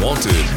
Wanted.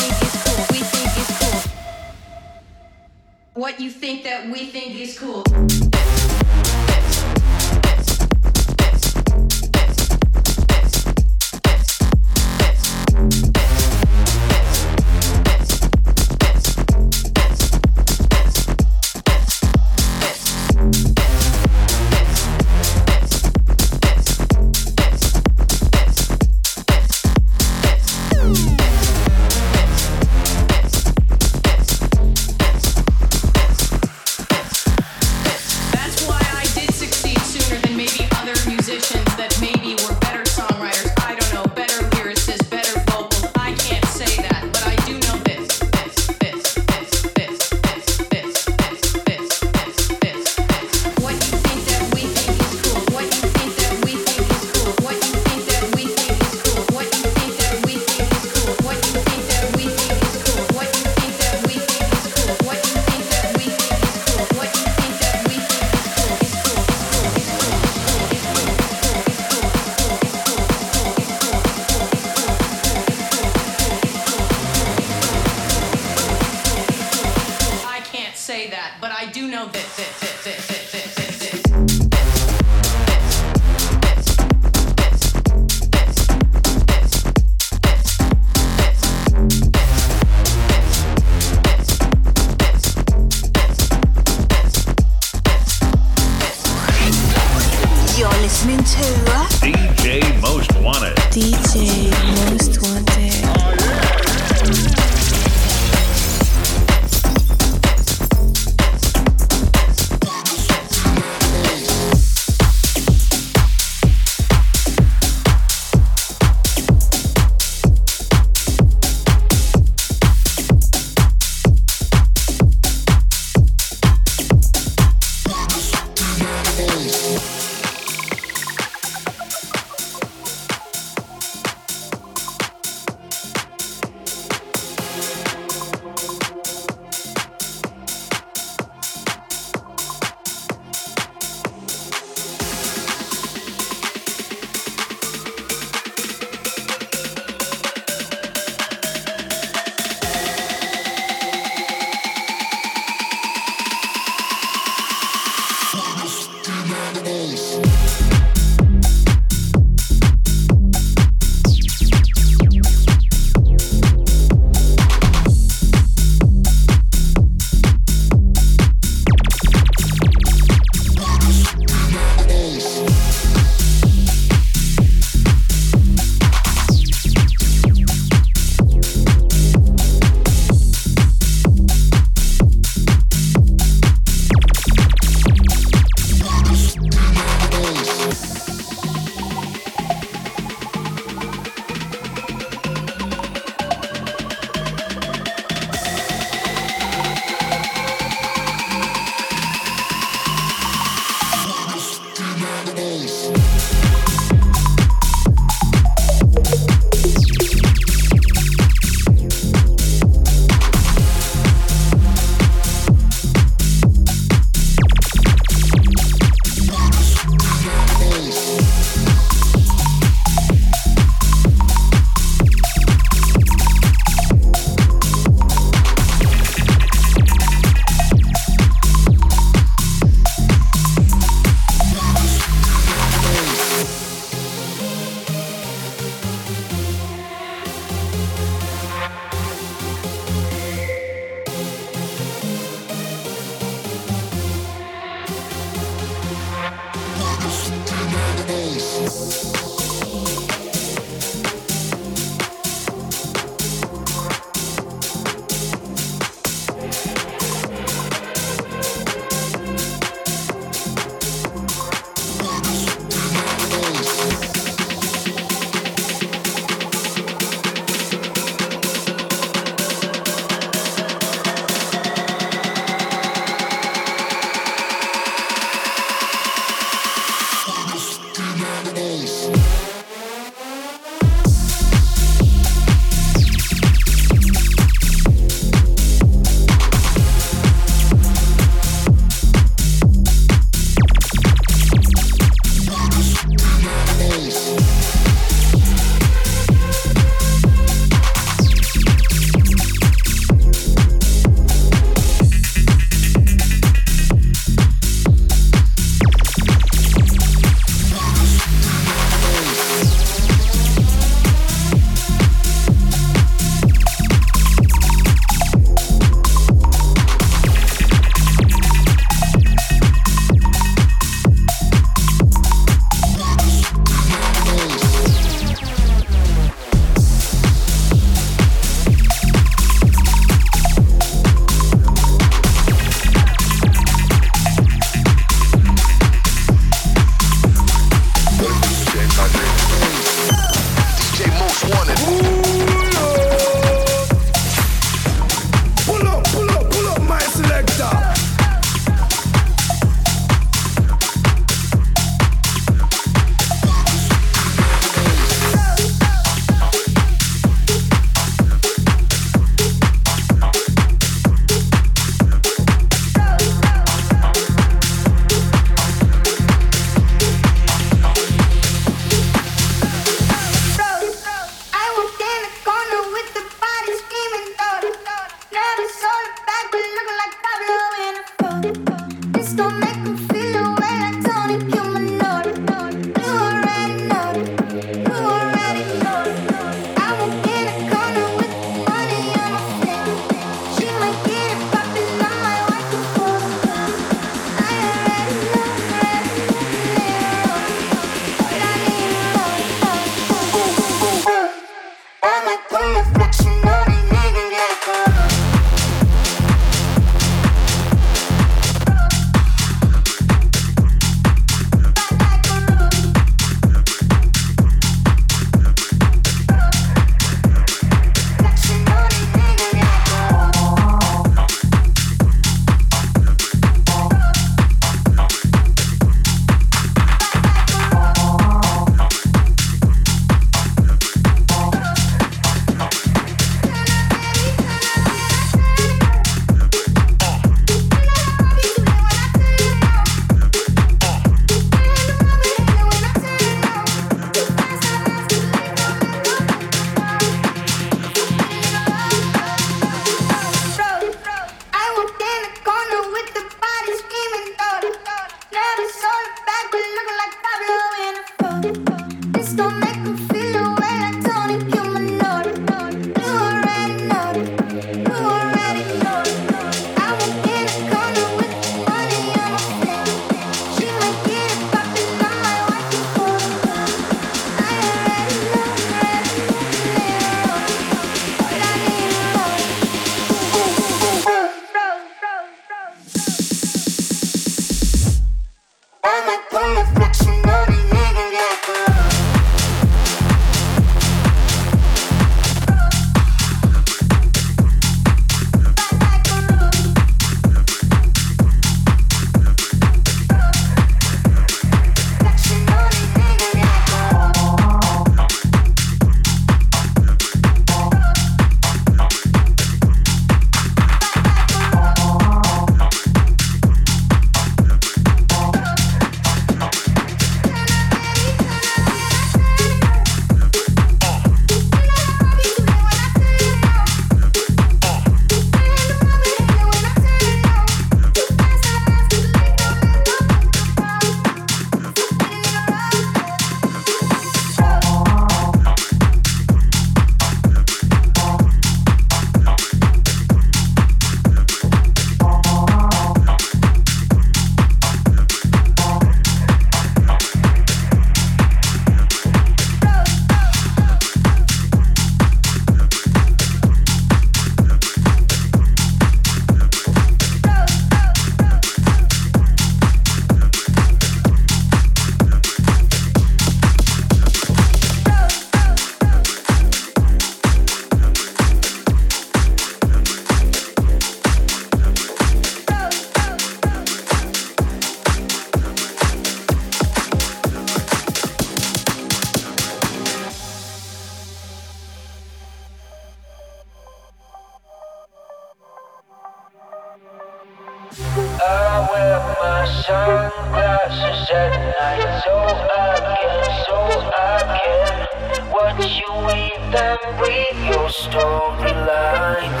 I wear my sunglasses at night so I can, so I can watch you eat and read your storylines.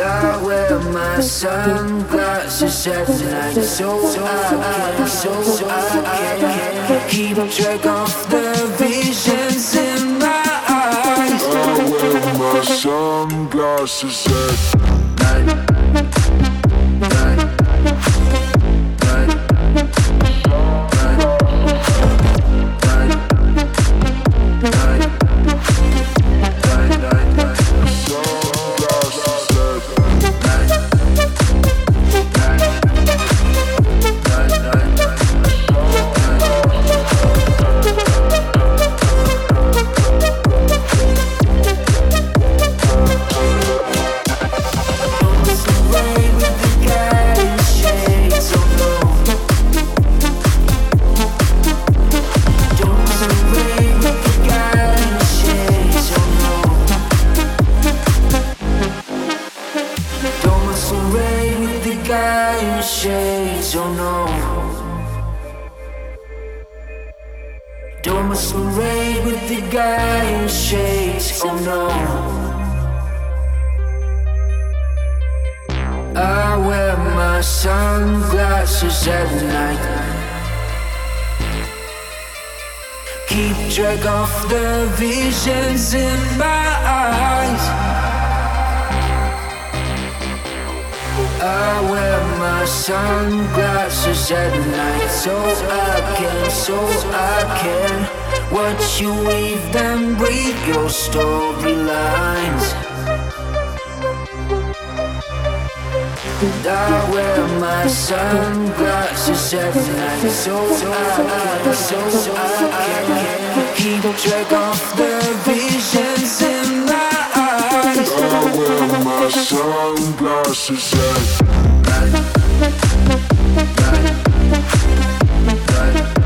I wear my sunglasses at night so I can, so I can keep track of the visions in my eyes. I wear my sunglasses. nossos. I wear my sunglasses at night so I can, so I can watch you weave them, read your storylines. And I wear my sunglasses at night so I, so I can keep track of the visions wear my sunglasses at.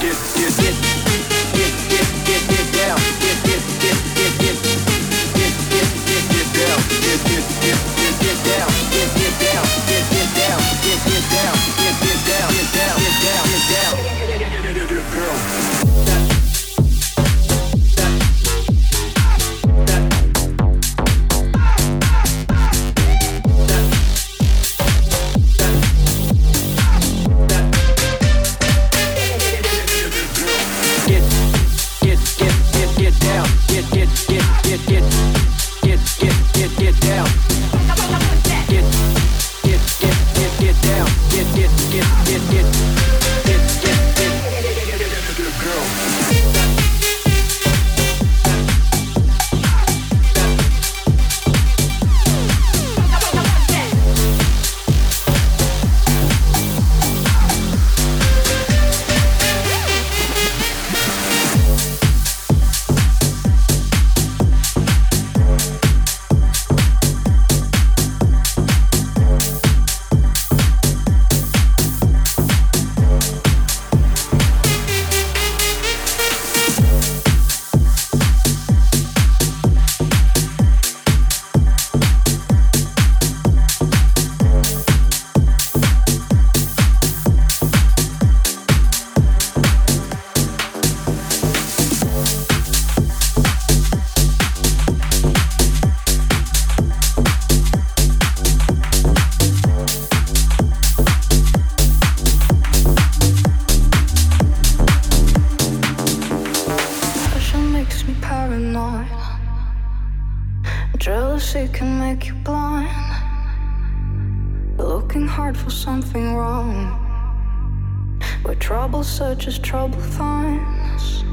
get, get. make you blind. Looking hard for something wrong. Where trouble searches, trouble finds.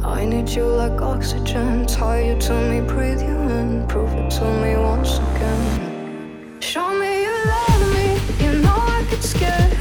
I need you like oxygen. Tie you to me, breathe you in. Prove it to me once again. Show me you love me. You know I get scared.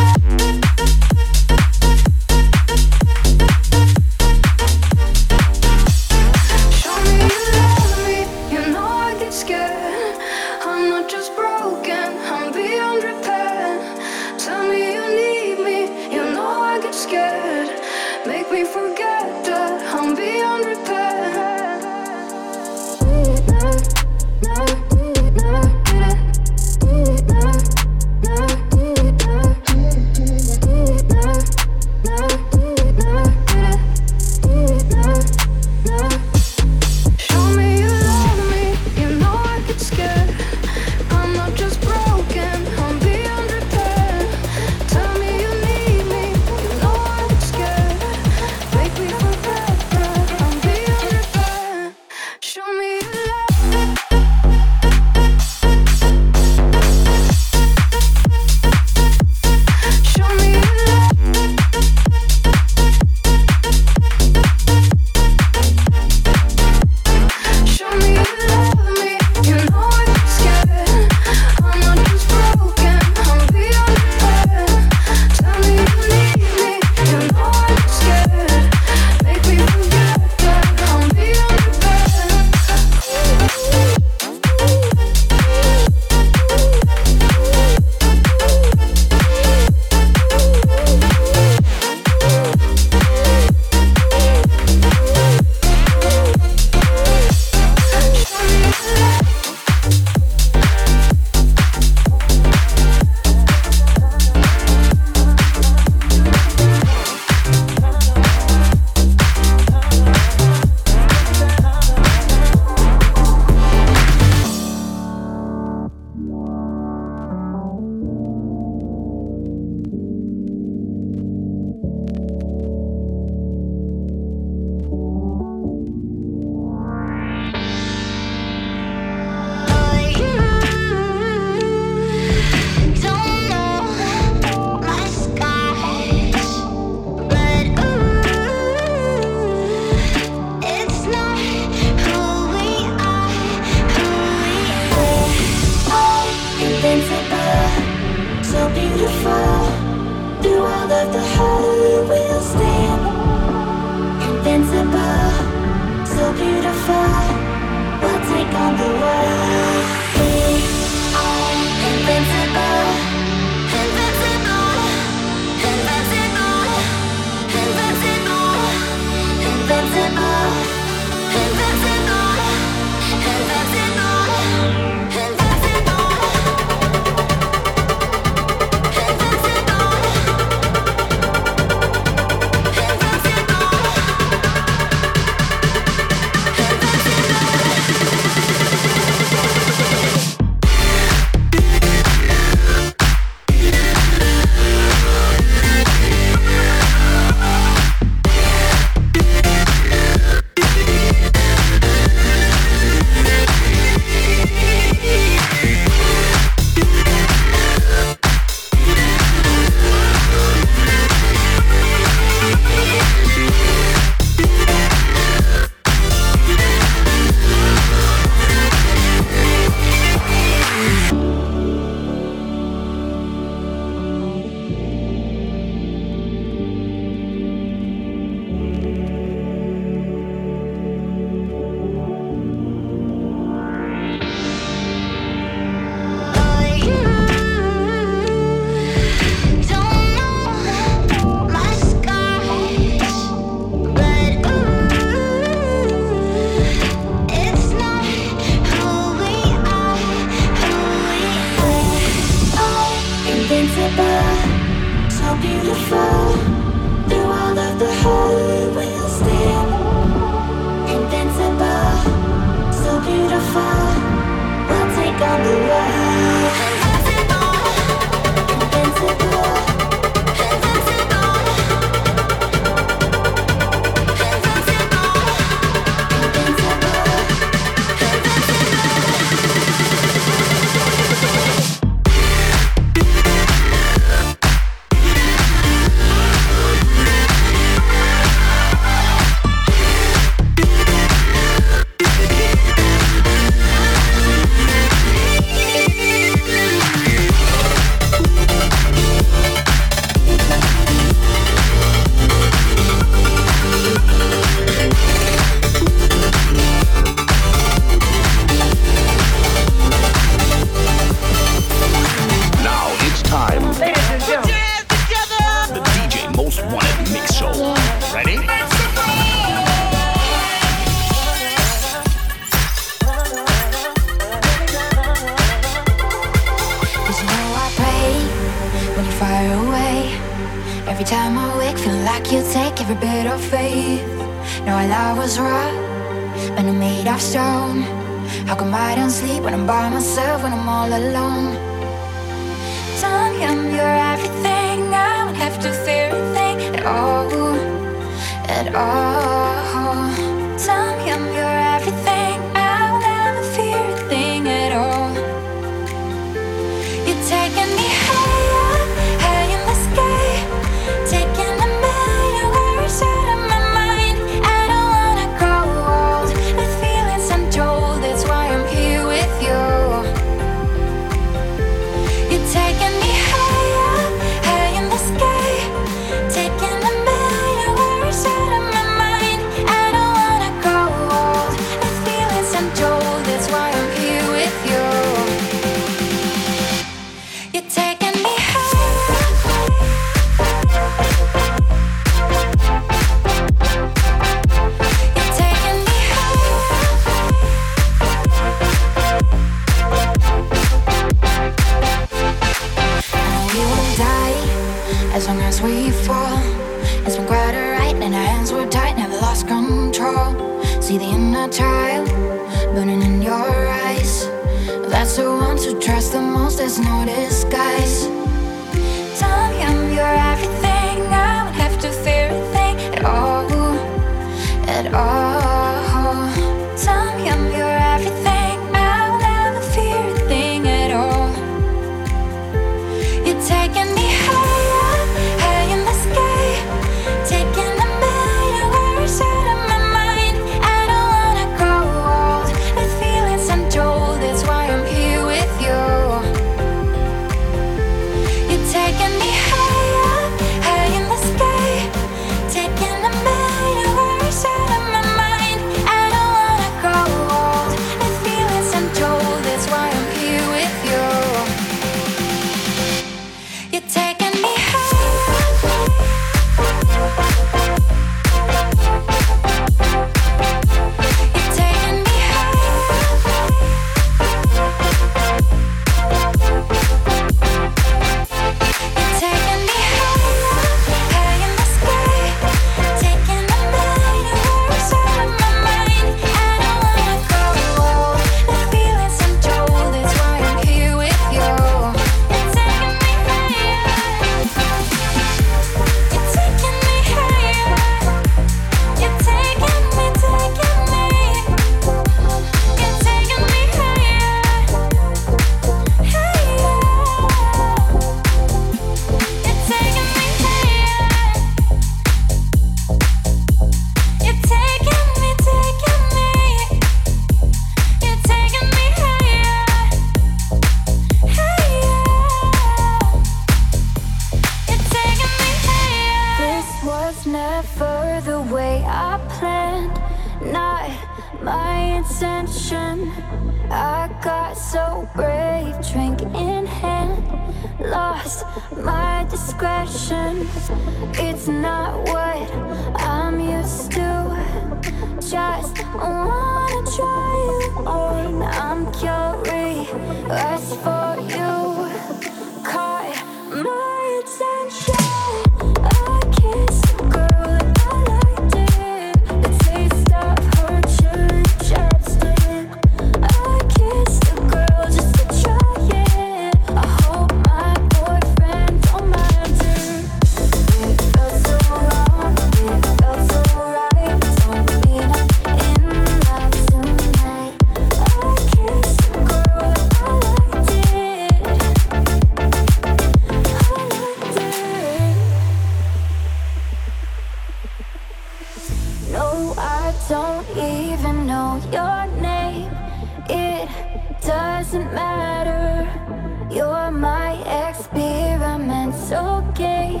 Experimental game,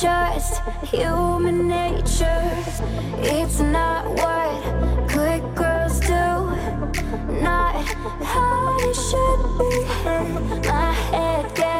just human nature. It's not what good girls do, not how you should behave. My head.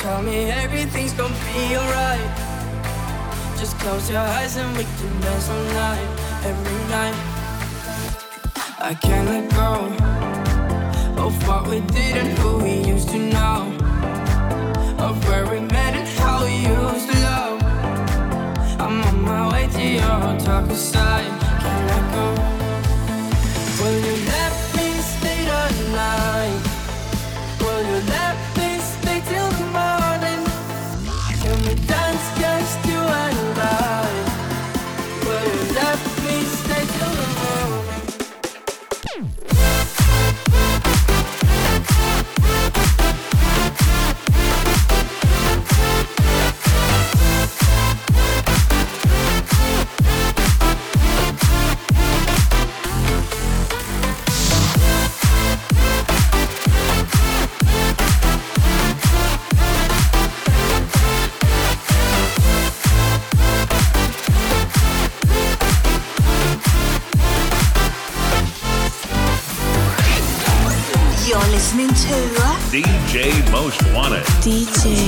tell me everything's gonna be alright. Just close your eyes and we can dance all night, every night. I can't let go of what we did and who we used to know, of where we met and how we used to love. I'm on my way to your darker side, can't let go. Will you let me stay the night? DJ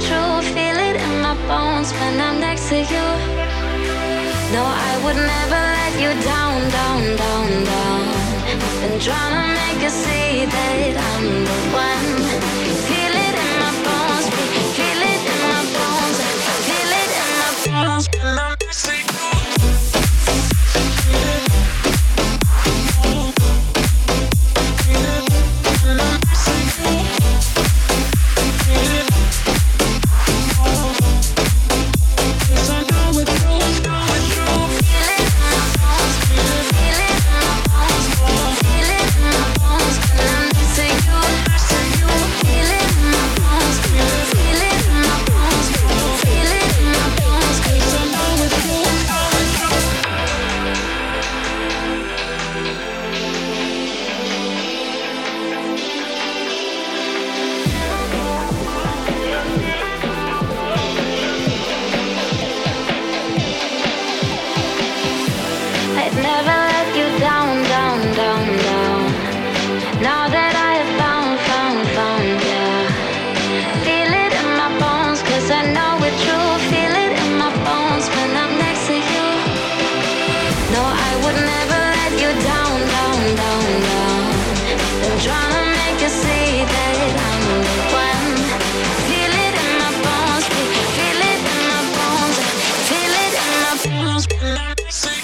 True. Feel it in my bones when I'm next to you. No, I would never let you down, down, down, down. Been trying to make you see that I'm the one. Feel it in my bones, feel it in my bones, feel it in my bones Let me see.